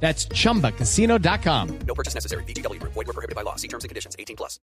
That's chumbacasino.com. No purchase necessary. BGW. Void were prohibited by law. See terms and conditions. 18 plus.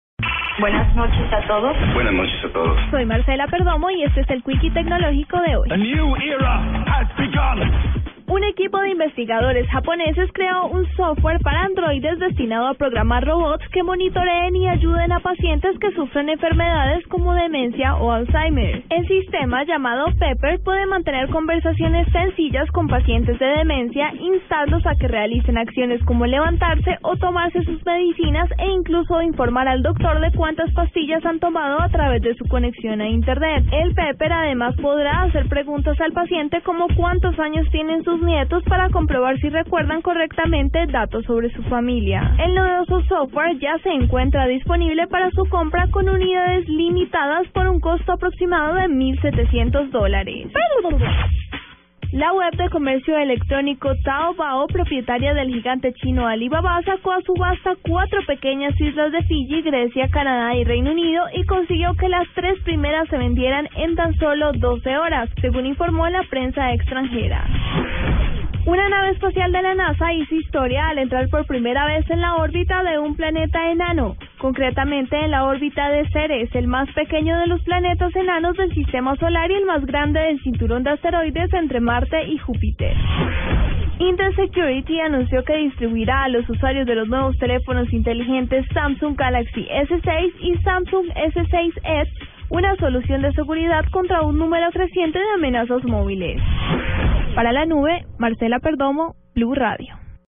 Buenas noches a todos. Buenas noches a todos. Soy Marcela Perdomo y este es el Quickie Tecnológico de hoy. A new era has begun. Un equipo de investigadores japoneses creó un software para androides destinado a programar robots que monitoreen y ayuden a pacientes que sufren enfermedades como demencia o Alzheimer. El sistema llamado Pepper puede mantener conversaciones sencillas con pacientes de demencia, instarlos a que realicen acciones como levantarse o tomarse sus medicinas e incluso informar al doctor de cuántas pastillas han tomado a través de su conexión a Internet. El Pepper además podrá hacer preguntas al paciente como cuántos años tienen sus nietos para comprobar si recuerdan correctamente datos sobre su familia. El novedoso software ya se encuentra disponible para su compra con unidades limitadas por un costo aproximado de 1.700 dólares. La web de comercio electrónico Taobao, propietaria del gigante chino Alibaba, sacó a subasta cuatro pequeñas islas de Fiji, Grecia, Canadá y Reino Unido y consiguió que las tres primeras se vendieran en tan solo 12 horas, según informó la prensa extranjera. Una nave espacial de la NASA hizo historia al entrar por primera vez en la órbita de un planeta enano, concretamente en la órbita de Ceres, el más pequeño de los planetas enanos del sistema solar y el más grande del cinturón de asteroides entre Marte y Júpiter. Intel Security anunció que distribuirá a los usuarios de los nuevos teléfonos inteligentes Samsung Galaxy S6 y Samsung S6 Edge una solución de seguridad contra un número creciente de amenazas móviles. Para la nube, Marcela Perdomo, Blue Radio.